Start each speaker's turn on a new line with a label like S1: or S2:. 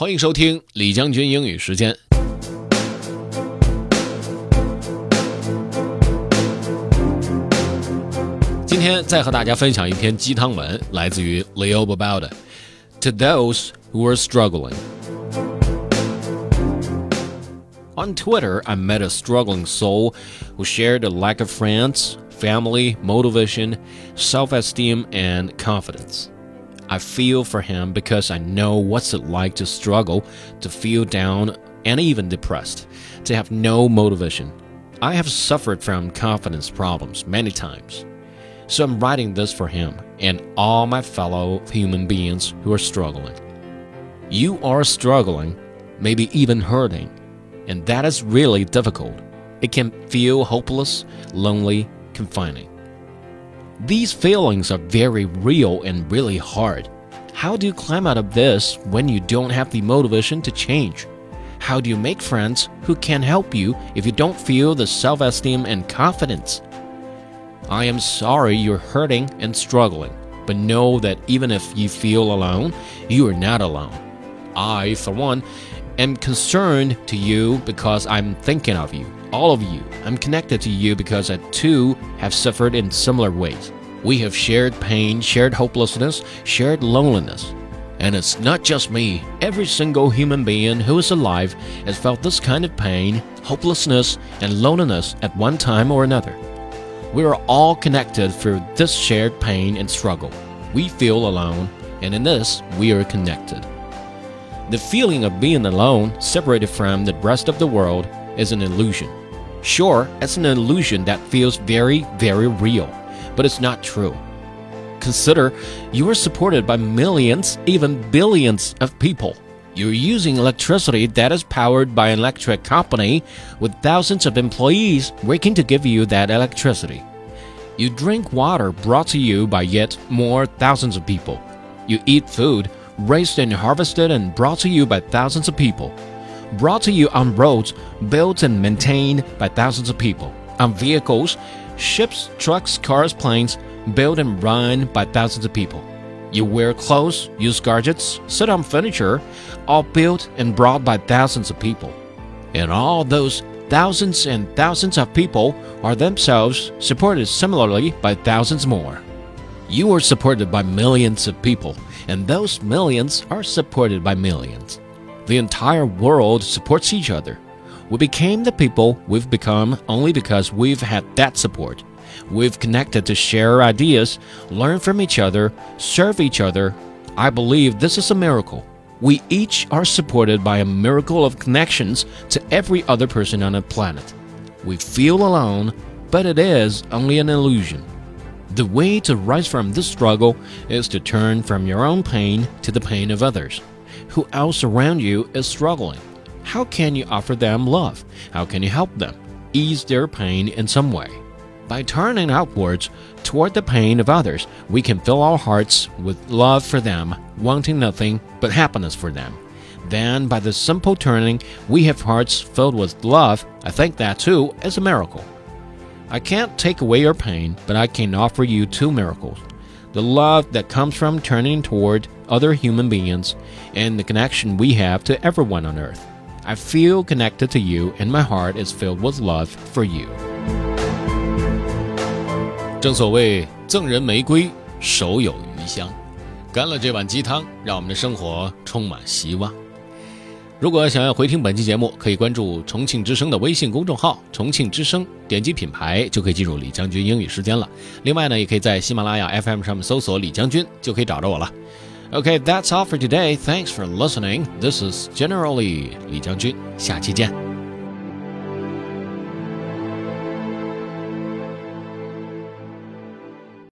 S1: 欢迎收听李将军英语时间。今天再和大家分享一篇鸡汤文，来自于 Leo Babauta。To those who are struggling. On Twitter, I met a struggling soul who shared a lack of friends, family, motivation, self esteem, and confidence. I feel for him because I know what's it like to struggle, to feel down and even depressed, to have no motivation. I have suffered from confidence problems many times. So I'm writing this for him and all my fellow human beings who are struggling. You are struggling, maybe even hurting, and that is really difficult. It can feel hopeless, lonely, confining. These feelings are very real and really hard. How do you climb out of this when you don't have the motivation to change? How do you make friends who can help you if you don't feel the self esteem and confidence? I am sorry you're hurting and struggling, but know that even if you feel alone, you are not alone. I, for one, am concerned to you because I'm thinking of you, all of you. I'm connected to you because I too have suffered in similar ways. We have shared pain, shared hopelessness, shared loneliness. And it's not just me. Every single human being who is alive has felt this kind of pain, hopelessness, and loneliness at one time or another. We are all connected through this shared pain and struggle. We feel alone, and in this, we are connected. The feeling of being alone, separated from the rest of the world, is an illusion. Sure, it's an illusion that feels very, very real, but it's not true. Consider you are supported by millions, even billions of people. You're using electricity that is powered by an electric company with thousands of employees working to give you that electricity. You drink water brought to you by yet more thousands of people. You eat food raised and harvested and brought to you by thousands of people. Brought to you on roads built and maintained by thousands of people. On vehicles, ships, trucks, cars, planes built and run by thousands of people. You wear clothes, use gadgets, sit on furniture, all built and brought by thousands of people. And all those thousands and thousands of people are themselves supported similarly by thousands more. You are supported by millions of people, and those millions are supported by millions. The entire world supports each other. We became the people we've become only because we've had that support. We've connected to share ideas, learn from each other, serve each other. I believe this is a miracle. We each are supported by a miracle of connections to every other person on the planet. We feel alone, but it is only an illusion. The way to rise from this struggle is to turn from your own pain to the pain of others. Who else around you is struggling? How can you offer them love? How can you help them? Ease their pain in some way. By turning outwards toward the pain of others, we can fill our hearts with love for them, wanting nothing but happiness for them. Then, by the simple turning, we have hearts filled with love. I think that too is a miracle. I can't take away your pain, but I can offer you two miracles the love that comes from turning toward other human beings, and the connection we have to everyone on earth. I feel connected to you, and my heart is filled with love for you. 正所谓赠人玫瑰，手有余香。干了这碗鸡汤，让我们的生活充满希望。如果想要回听本期节目，可以关注重庆之声的微信公众号“重庆之声”，点击品牌就可以进入李将军英语时间了。另外呢，也可以在喜马拉雅 FM 上面搜索“李将军”，就可以找着我了。Okay, that's all for today. Thanks for listening. This is Generally 李将军，下期见。